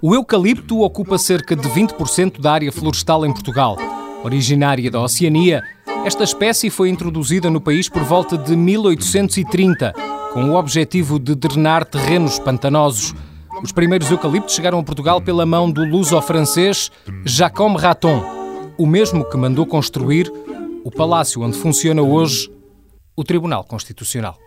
O eucalipto ocupa cerca de 20% da área florestal em Portugal. Originária da Oceania, esta espécie foi introduzida no país por volta de 1830, com o objetivo de drenar terrenos pantanosos. Os primeiros eucaliptos chegaram a Portugal pela mão do luso-francês Jacome Raton, o mesmo que mandou construir o palácio onde funciona hoje o Tribunal Constitucional.